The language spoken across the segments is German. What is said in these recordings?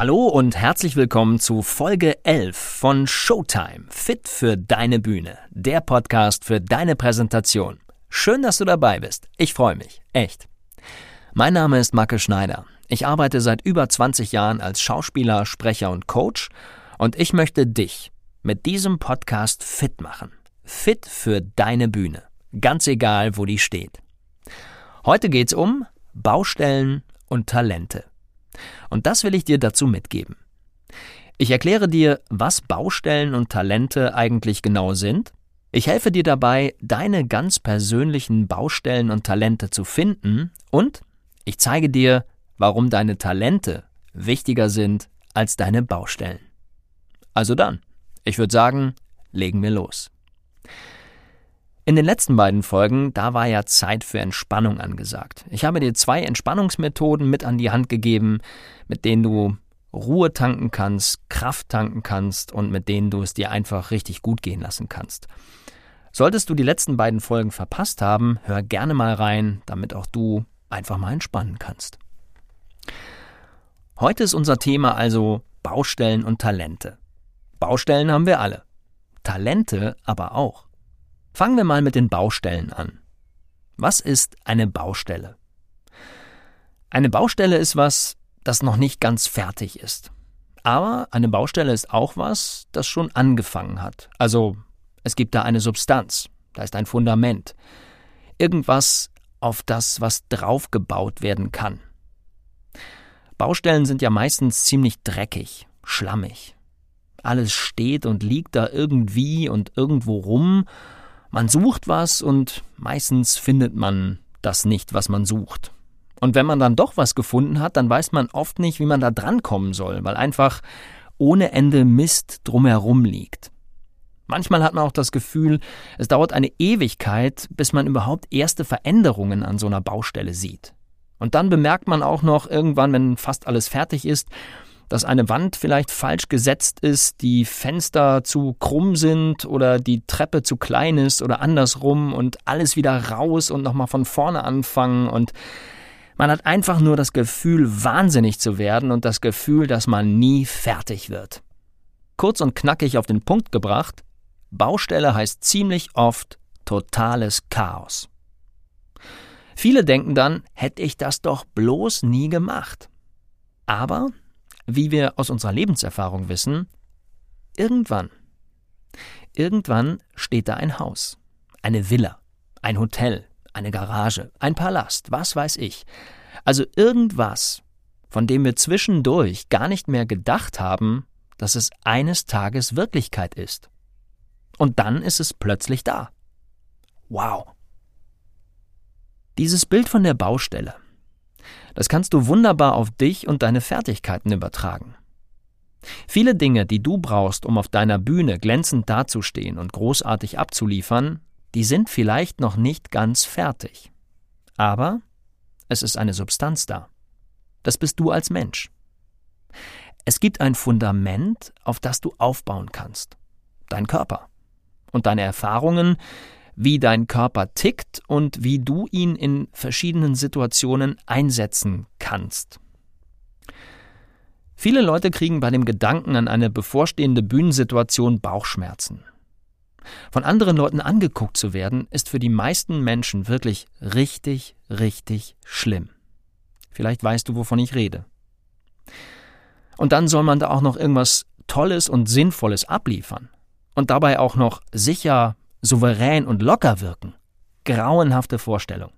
Hallo und herzlich willkommen zu Folge 11 von Showtime, Fit für deine Bühne, der Podcast für deine Präsentation. Schön, dass du dabei bist. Ich freue mich, echt. Mein Name ist Macke Schneider. Ich arbeite seit über 20 Jahren als Schauspieler, Sprecher und Coach und ich möchte dich mit diesem Podcast fit machen. Fit für deine Bühne. Ganz egal, wo die steht. Heute geht's um Baustellen und Talente. Und das will ich dir dazu mitgeben. Ich erkläre dir, was Baustellen und Talente eigentlich genau sind. Ich helfe dir dabei, deine ganz persönlichen Baustellen und Talente zu finden und ich zeige dir, warum deine Talente wichtiger sind als deine Baustellen. Also dann, ich würde sagen, legen wir los. In den letzten beiden Folgen, da war ja Zeit für Entspannung angesagt. Ich habe dir zwei Entspannungsmethoden mit an die Hand gegeben, mit denen du Ruhe tanken kannst, Kraft tanken kannst und mit denen du es dir einfach richtig gut gehen lassen kannst. Solltest du die letzten beiden Folgen verpasst haben, hör gerne mal rein, damit auch du einfach mal entspannen kannst. Heute ist unser Thema also Baustellen und Talente. Baustellen haben wir alle, Talente aber auch. Fangen wir mal mit den Baustellen an. Was ist eine Baustelle? Eine Baustelle ist was, das noch nicht ganz fertig ist. Aber eine Baustelle ist auch was, das schon angefangen hat. Also es gibt da eine Substanz, da ist ein Fundament. Irgendwas, auf das was draufgebaut werden kann. Baustellen sind ja meistens ziemlich dreckig, schlammig. Alles steht und liegt da irgendwie und irgendwo rum man sucht was und meistens findet man das nicht, was man sucht. Und wenn man dann doch was gefunden hat, dann weiß man oft nicht, wie man da drankommen soll, weil einfach ohne Ende Mist drumherum liegt. Manchmal hat man auch das Gefühl, es dauert eine Ewigkeit, bis man überhaupt erste Veränderungen an so einer Baustelle sieht. Und dann bemerkt man auch noch irgendwann, wenn fast alles fertig ist, dass eine Wand vielleicht falsch gesetzt ist, die Fenster zu krumm sind oder die Treppe zu klein ist oder andersrum und alles wieder raus und nochmal von vorne anfangen und man hat einfach nur das Gefühl, wahnsinnig zu werden und das Gefühl, dass man nie fertig wird. Kurz und knackig auf den Punkt gebracht, Baustelle heißt ziemlich oft totales Chaos. Viele denken dann, hätte ich das doch bloß nie gemacht. Aber wie wir aus unserer Lebenserfahrung wissen, irgendwann, irgendwann steht da ein Haus, eine Villa, ein Hotel, eine Garage, ein Palast, was weiß ich. Also irgendwas, von dem wir zwischendurch gar nicht mehr gedacht haben, dass es eines Tages Wirklichkeit ist. Und dann ist es plötzlich da. Wow. Dieses Bild von der Baustelle, das kannst du wunderbar auf dich und deine Fertigkeiten übertragen. Viele Dinge, die du brauchst, um auf deiner Bühne glänzend dazustehen und großartig abzuliefern, die sind vielleicht noch nicht ganz fertig. Aber es ist eine Substanz da. Das bist du als Mensch. Es gibt ein Fundament, auf das du aufbauen kannst. Dein Körper. Und deine Erfahrungen, wie dein Körper tickt und wie du ihn in verschiedenen Situationen einsetzen kannst. Viele Leute kriegen bei dem Gedanken an eine bevorstehende Bühnensituation Bauchschmerzen. Von anderen Leuten angeguckt zu werden, ist für die meisten Menschen wirklich richtig, richtig schlimm. Vielleicht weißt du, wovon ich rede. Und dann soll man da auch noch irgendwas Tolles und Sinnvolles abliefern. Und dabei auch noch sicher, souverän und locker wirken. Grauenhafte Vorstellung.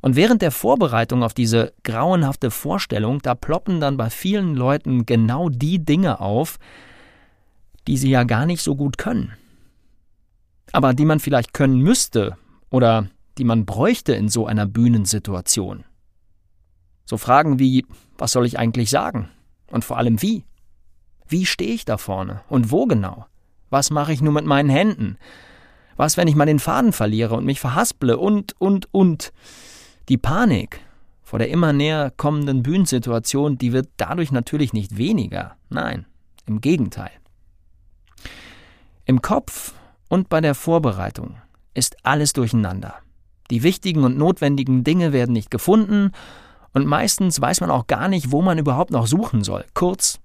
Und während der Vorbereitung auf diese grauenhafte Vorstellung, da ploppen dann bei vielen Leuten genau die Dinge auf, die sie ja gar nicht so gut können. Aber die man vielleicht können müsste oder die man bräuchte in so einer Bühnensituation. So Fragen wie, was soll ich eigentlich sagen? Und vor allem wie? Wie stehe ich da vorne? Und wo genau? Was mache ich nur mit meinen Händen? Was, wenn ich mal den Faden verliere und mich verhasple? Und, und, und. Die Panik vor der immer näher kommenden Bühnensituation, die wird dadurch natürlich nicht weniger. Nein, im Gegenteil. Im Kopf und bei der Vorbereitung ist alles durcheinander. Die wichtigen und notwendigen Dinge werden nicht gefunden und meistens weiß man auch gar nicht, wo man überhaupt noch suchen soll. Kurz,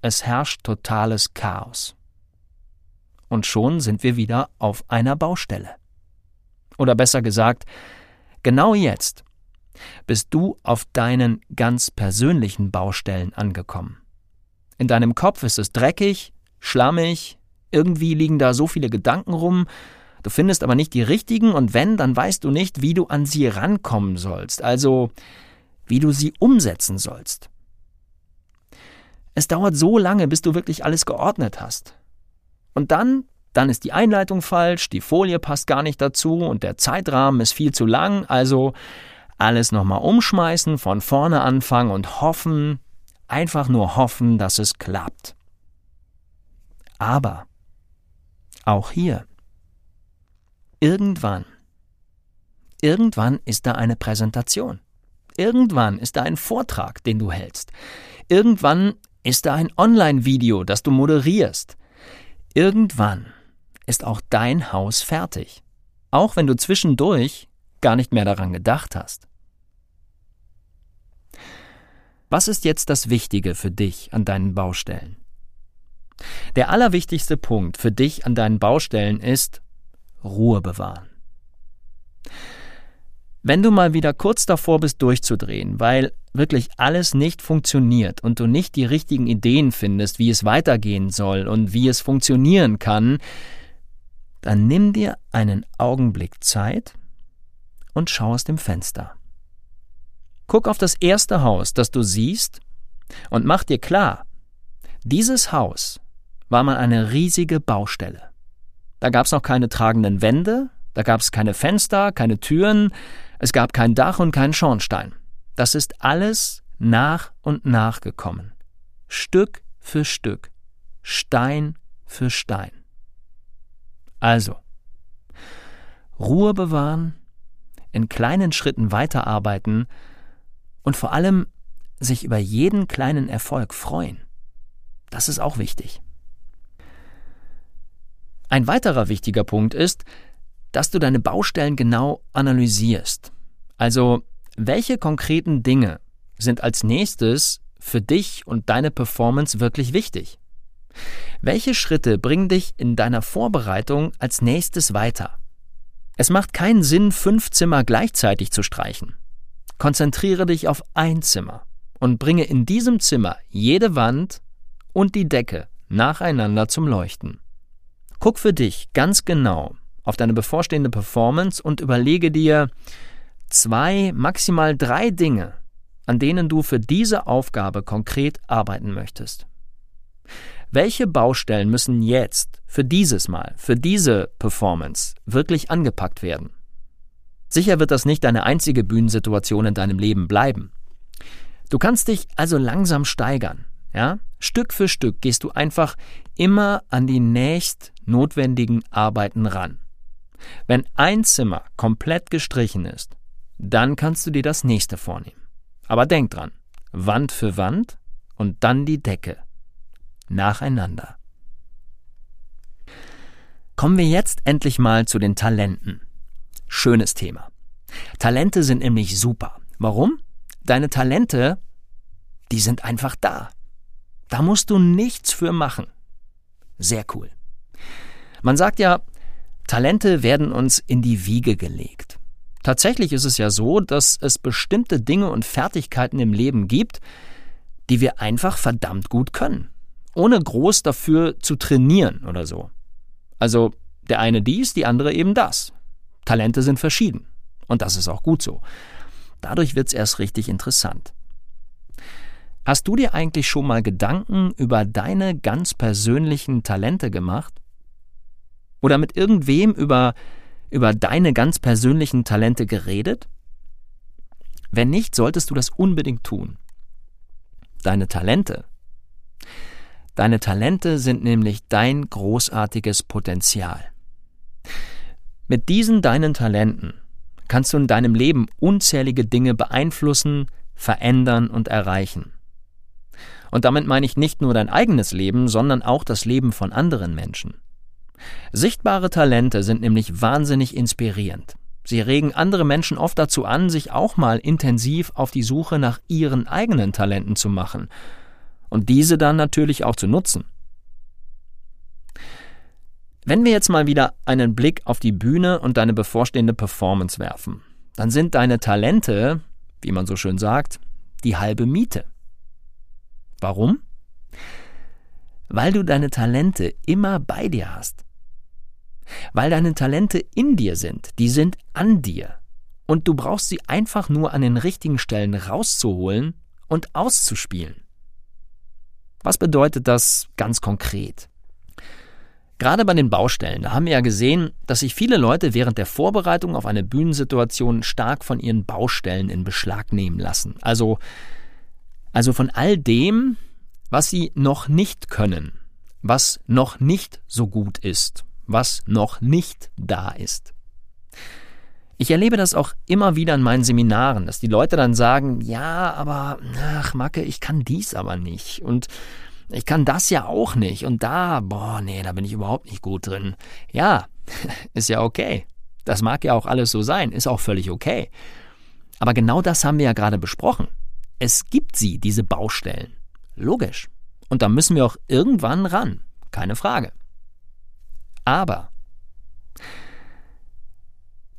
es herrscht totales Chaos. Und schon sind wir wieder auf einer Baustelle. Oder besser gesagt, genau jetzt bist du auf deinen ganz persönlichen Baustellen angekommen. In deinem Kopf ist es dreckig, schlammig, irgendwie liegen da so viele Gedanken rum, du findest aber nicht die richtigen und wenn, dann weißt du nicht, wie du an sie rankommen sollst, also wie du sie umsetzen sollst. Es dauert so lange, bis du wirklich alles geordnet hast. Und dann, dann ist die Einleitung falsch, die Folie passt gar nicht dazu und der Zeitrahmen ist viel zu lang, also alles nochmal umschmeißen, von vorne anfangen und hoffen, einfach nur hoffen, dass es klappt. Aber auch hier, irgendwann, irgendwann ist da eine Präsentation. Irgendwann ist da ein Vortrag, den du hältst. Irgendwann ist da ein Online-Video, das du moderierst. Irgendwann ist auch dein Haus fertig. Auch wenn du zwischendurch gar nicht mehr daran gedacht hast. Was ist jetzt das Wichtige für dich an deinen Baustellen? Der allerwichtigste Punkt für dich an deinen Baustellen ist Ruhe bewahren. Wenn du mal wieder kurz davor bist durchzudrehen, weil wirklich alles nicht funktioniert und du nicht die richtigen Ideen findest, wie es weitergehen soll und wie es funktionieren kann, dann nimm dir einen Augenblick Zeit und schau aus dem Fenster. Guck auf das erste Haus, das du siehst, und mach dir klar, dieses Haus war mal eine riesige Baustelle. Da gab es noch keine tragenden Wände, da gab es keine Fenster, keine Türen, es gab kein Dach und keinen Schornstein. Das ist alles nach und nach gekommen. Stück für Stück. Stein für Stein. Also, Ruhe bewahren, in kleinen Schritten weiterarbeiten und vor allem sich über jeden kleinen Erfolg freuen. Das ist auch wichtig. Ein weiterer wichtiger Punkt ist, dass du deine Baustellen genau analysierst. Also, welche konkreten Dinge sind als nächstes für dich und deine Performance wirklich wichtig? Welche Schritte bringen dich in deiner Vorbereitung als nächstes weiter? Es macht keinen Sinn, fünf Zimmer gleichzeitig zu streichen. Konzentriere dich auf ein Zimmer und bringe in diesem Zimmer jede Wand und die Decke nacheinander zum Leuchten. Guck für dich ganz genau, auf deine bevorstehende Performance und überlege dir zwei, maximal drei Dinge, an denen du für diese Aufgabe konkret arbeiten möchtest. Welche Baustellen müssen jetzt für dieses Mal, für diese Performance wirklich angepackt werden? Sicher wird das nicht deine einzige Bühnensituation in deinem Leben bleiben. Du kannst dich also langsam steigern, ja? Stück für Stück gehst du einfach immer an die nächst notwendigen Arbeiten ran. Wenn ein Zimmer komplett gestrichen ist, dann kannst du dir das nächste vornehmen. Aber denk dran, Wand für Wand und dann die Decke. Nacheinander. Kommen wir jetzt endlich mal zu den Talenten. Schönes Thema. Talente sind nämlich super. Warum? Deine Talente, die sind einfach da. Da musst du nichts für machen. Sehr cool. Man sagt ja, Talente werden uns in die Wiege gelegt. Tatsächlich ist es ja so, dass es bestimmte Dinge und Fertigkeiten im Leben gibt, die wir einfach verdammt gut können, ohne groß dafür zu trainieren oder so. Also der eine dies, die andere eben das. Talente sind verschieden. Und das ist auch gut so. Dadurch wird es erst richtig interessant. Hast du dir eigentlich schon mal Gedanken über deine ganz persönlichen Talente gemacht? Oder mit irgendwem über, über deine ganz persönlichen Talente geredet? Wenn nicht, solltest du das unbedingt tun. Deine Talente. Deine Talente sind nämlich dein großartiges Potenzial. Mit diesen deinen Talenten kannst du in deinem Leben unzählige Dinge beeinflussen, verändern und erreichen. Und damit meine ich nicht nur dein eigenes Leben, sondern auch das Leben von anderen Menschen. Sichtbare Talente sind nämlich wahnsinnig inspirierend. Sie regen andere Menschen oft dazu an, sich auch mal intensiv auf die Suche nach ihren eigenen Talenten zu machen und diese dann natürlich auch zu nutzen. Wenn wir jetzt mal wieder einen Blick auf die Bühne und deine bevorstehende Performance werfen, dann sind deine Talente, wie man so schön sagt, die halbe Miete. Warum? Weil du deine Talente immer bei dir hast. Weil deine Talente in dir sind, die sind an dir. Und du brauchst sie einfach nur an den richtigen Stellen rauszuholen und auszuspielen. Was bedeutet das ganz konkret? Gerade bei den Baustellen, da haben wir ja gesehen, dass sich viele Leute während der Vorbereitung auf eine Bühnensituation stark von ihren Baustellen in Beschlag nehmen lassen. Also, also von all dem, was sie noch nicht können, was noch nicht so gut ist, was noch nicht da ist. Ich erlebe das auch immer wieder in meinen Seminaren, dass die Leute dann sagen, ja, aber, ach, Macke, ich kann dies aber nicht. Und ich kann das ja auch nicht. Und da, boah, nee, da bin ich überhaupt nicht gut drin. Ja, ist ja okay. Das mag ja auch alles so sein, ist auch völlig okay. Aber genau das haben wir ja gerade besprochen. Es gibt sie, diese Baustellen. Logisch. Und da müssen wir auch irgendwann ran. Keine Frage. Aber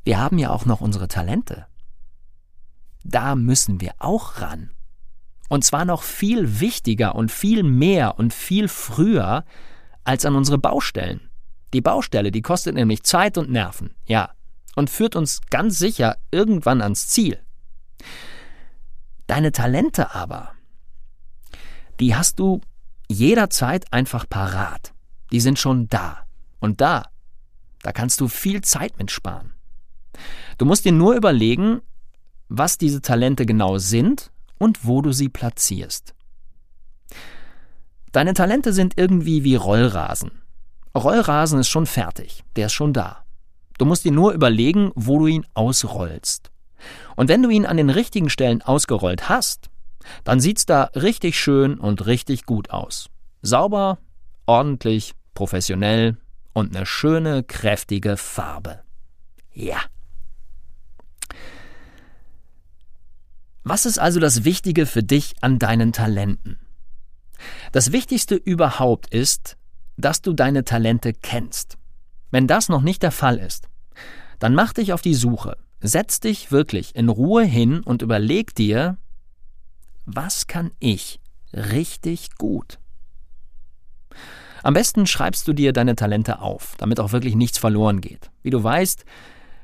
wir haben ja auch noch unsere Talente. Da müssen wir auch ran. Und zwar noch viel wichtiger und viel mehr und viel früher als an unsere Baustellen. Die Baustelle, die kostet nämlich Zeit und Nerven, ja, und führt uns ganz sicher irgendwann ans Ziel. Deine Talente aber, die hast du jederzeit einfach parat. Die sind schon da. Und da, da kannst du viel Zeit mitsparen. Du musst dir nur überlegen, was diese Talente genau sind und wo du sie platzierst. Deine Talente sind irgendwie wie Rollrasen. Rollrasen ist schon fertig, der ist schon da. Du musst dir nur überlegen, wo du ihn ausrollst. Und wenn du ihn an den richtigen Stellen ausgerollt hast, dann sieht's da richtig schön und richtig gut aus. Sauber, ordentlich, professionell und eine schöne, kräftige Farbe. Ja. Was ist also das Wichtige für dich an deinen Talenten? Das Wichtigste überhaupt ist, dass du deine Talente kennst. Wenn das noch nicht der Fall ist, dann mach dich auf die Suche, setz dich wirklich in Ruhe hin und überleg dir, was kann ich richtig gut? Am besten schreibst du dir deine Talente auf, damit auch wirklich nichts verloren geht. Wie du weißt,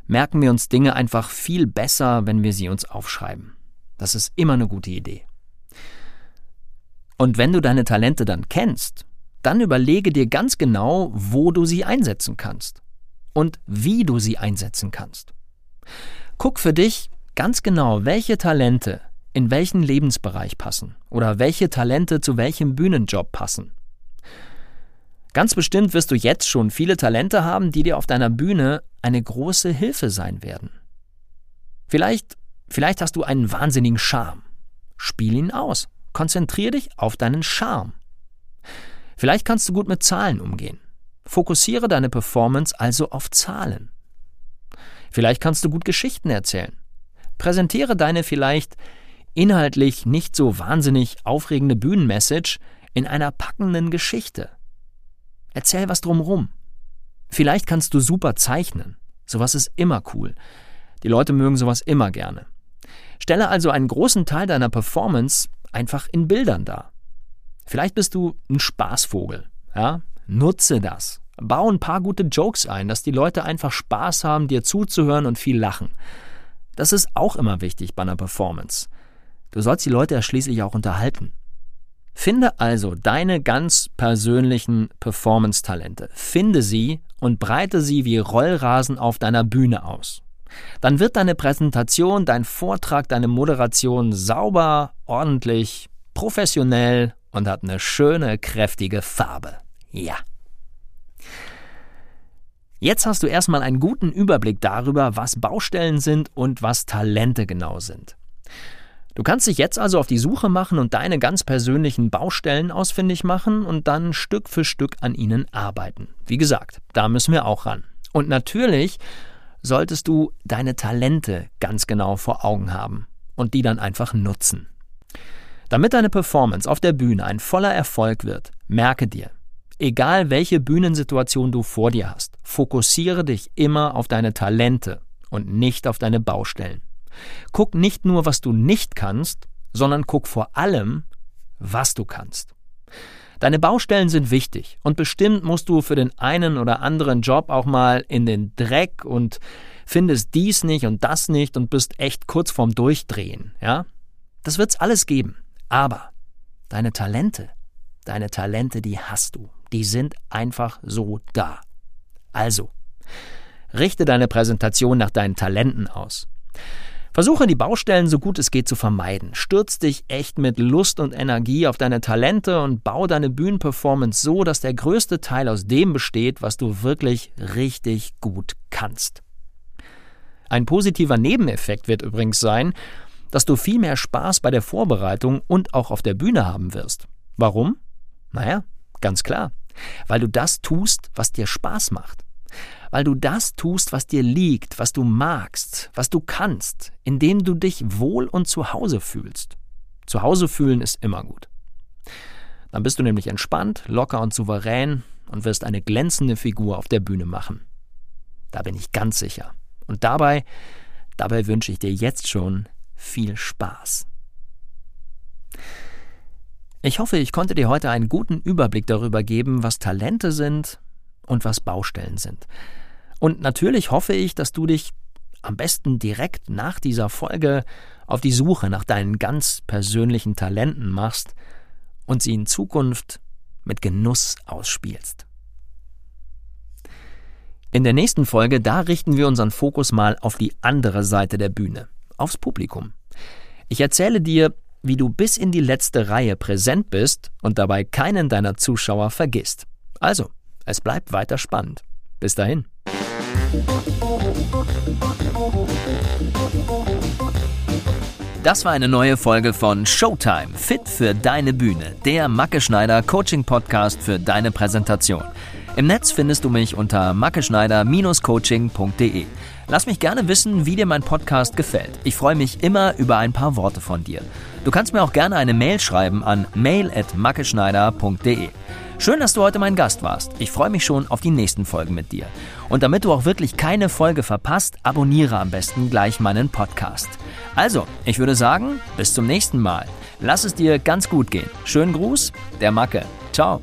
merken wir uns Dinge einfach viel besser, wenn wir sie uns aufschreiben. Das ist immer eine gute Idee. Und wenn du deine Talente dann kennst, dann überlege dir ganz genau, wo du sie einsetzen kannst und wie du sie einsetzen kannst. Guck für dich ganz genau, welche Talente in welchen Lebensbereich passen oder welche Talente zu welchem Bühnenjob passen. Ganz bestimmt wirst du jetzt schon viele Talente haben, die dir auf deiner Bühne eine große Hilfe sein werden. Vielleicht Vielleicht hast du einen wahnsinnigen Charme. Spiel ihn aus. Konzentrier dich auf deinen Charme. Vielleicht kannst du gut mit Zahlen umgehen. Fokussiere deine Performance also auf Zahlen. Vielleicht kannst du gut Geschichten erzählen. Präsentiere deine vielleicht inhaltlich nicht so wahnsinnig aufregende Bühnenmessage in einer packenden Geschichte. Erzähl was drumrum. Vielleicht kannst du super zeichnen. Sowas ist immer cool. Die Leute mögen sowas immer gerne. Stelle also einen großen Teil deiner Performance einfach in Bildern dar. Vielleicht bist du ein Spaßvogel. Ja? Nutze das. Bau ein paar gute Jokes ein, dass die Leute einfach Spaß haben, dir zuzuhören und viel lachen. Das ist auch immer wichtig bei einer Performance. Du sollst die Leute ja schließlich auch unterhalten. Finde also deine ganz persönlichen Performance-Talente. Finde sie und breite sie wie Rollrasen auf deiner Bühne aus. dann wird deine Präsentation, dein Vortrag, deine Moderation sauber, ordentlich, professionell und hat eine schöne, kräftige Farbe. Ja. Jetzt hast du erstmal einen guten Überblick darüber, was Baustellen sind und was Talente genau sind. Du kannst dich jetzt also auf die Suche machen und deine ganz persönlichen Baustellen ausfindig machen und dann Stück für Stück an ihnen arbeiten. Wie gesagt, da müssen wir auch ran. Und natürlich solltest du deine Talente ganz genau vor Augen haben und die dann einfach nutzen. Damit deine Performance auf der Bühne ein voller Erfolg wird, merke dir, egal welche Bühnensituation du vor dir hast, fokussiere dich immer auf deine Talente und nicht auf deine Baustellen. Guck nicht nur, was du nicht kannst, sondern guck vor allem, was du kannst. Deine Baustellen sind wichtig und bestimmt musst du für den einen oder anderen Job auch mal in den Dreck und findest dies nicht und das nicht und bist echt kurz vorm Durchdrehen, ja? Das wird's alles geben. Aber deine Talente, deine Talente, die hast du. Die sind einfach so da. Also, richte deine Präsentation nach deinen Talenten aus. Versuche die Baustellen so gut es geht zu vermeiden. Stürz dich echt mit Lust und Energie auf deine Talente und bau deine Bühnenperformance so, dass der größte Teil aus dem besteht, was du wirklich richtig gut kannst. Ein positiver Nebeneffekt wird übrigens sein, dass du viel mehr Spaß bei der Vorbereitung und auch auf der Bühne haben wirst. Warum? Naja, ganz klar. Weil du das tust, was dir Spaß macht weil du das tust, was dir liegt, was du magst, was du kannst, indem du dich wohl und zu Hause fühlst. Zu Hause fühlen ist immer gut. Dann bist du nämlich entspannt, locker und souverän und wirst eine glänzende Figur auf der Bühne machen. Da bin ich ganz sicher. Und dabei, dabei wünsche ich dir jetzt schon viel Spaß. Ich hoffe, ich konnte dir heute einen guten Überblick darüber geben, was Talente sind und was Baustellen sind. Und natürlich hoffe ich, dass du dich am besten direkt nach dieser Folge auf die Suche nach deinen ganz persönlichen Talenten machst und sie in Zukunft mit Genuss ausspielst. In der nächsten Folge, da richten wir unseren Fokus mal auf die andere Seite der Bühne, aufs Publikum. Ich erzähle dir, wie du bis in die letzte Reihe präsent bist und dabei keinen deiner Zuschauer vergisst. Also, es bleibt weiter spannend. Bis dahin. Das war eine neue Folge von Showtime, fit für deine Bühne, der Macke Schneider Coaching Podcast für deine Präsentation. Im Netz findest du mich unter mackeschneider-coaching.de. Lass mich gerne wissen, wie dir mein Podcast gefällt. Ich freue mich immer über ein paar Worte von dir. Du kannst mir auch gerne eine Mail schreiben an mail@mackeschneider.de. Schön, dass du heute mein Gast warst. Ich freue mich schon auf die nächsten Folgen mit dir. Und damit du auch wirklich keine Folge verpasst, abonniere am besten gleich meinen Podcast. Also, ich würde sagen, bis zum nächsten Mal. Lass es dir ganz gut gehen. Schönen Gruß, der Macke. Ciao.